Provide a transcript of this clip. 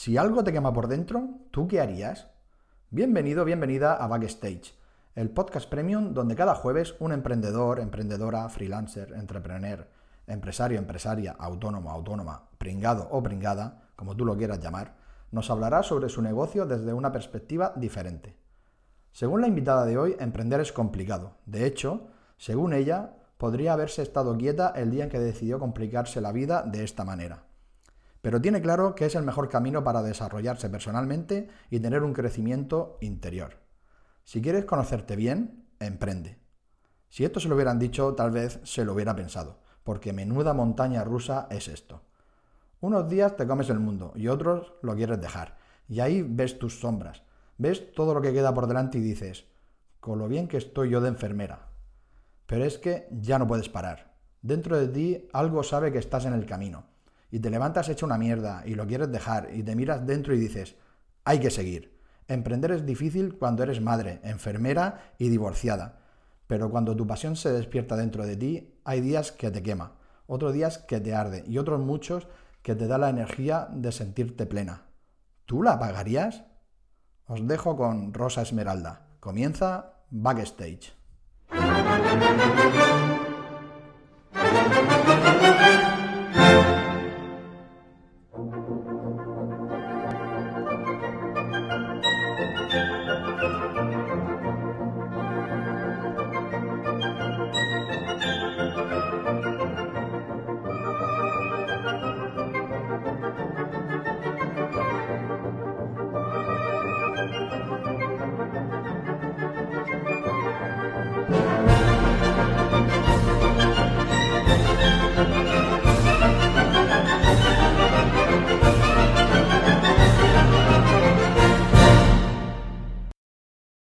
Si algo te quema por dentro, ¿tú qué harías? Bienvenido, bienvenida a Backstage, el podcast premium donde cada jueves un emprendedor, emprendedora, freelancer, entrepreneur, empresario, empresaria, autónomo, autónoma, pringado o pringada, como tú lo quieras llamar, nos hablará sobre su negocio desde una perspectiva diferente. Según la invitada de hoy, emprender es complicado. De hecho, según ella, podría haberse estado quieta el día en que decidió complicarse la vida de esta manera pero tiene claro que es el mejor camino para desarrollarse personalmente y tener un crecimiento interior. Si quieres conocerte bien, emprende. Si esto se lo hubieran dicho, tal vez se lo hubiera pensado, porque menuda montaña rusa es esto. Unos días te comes el mundo y otros lo quieres dejar, y ahí ves tus sombras, ves todo lo que queda por delante y dices, con lo bien que estoy yo de enfermera. Pero es que ya no puedes parar. Dentro de ti algo sabe que estás en el camino y te levantas hecho una mierda y lo quieres dejar y te miras dentro y dices, hay que seguir. Emprender es difícil cuando eres madre, enfermera y divorciada, pero cuando tu pasión se despierta dentro de ti, hay días que te quema, otros días que te arde y otros muchos que te da la energía de sentirte plena. ¿Tú la pagarías? Os dejo con Rosa Esmeralda. Comienza Backstage.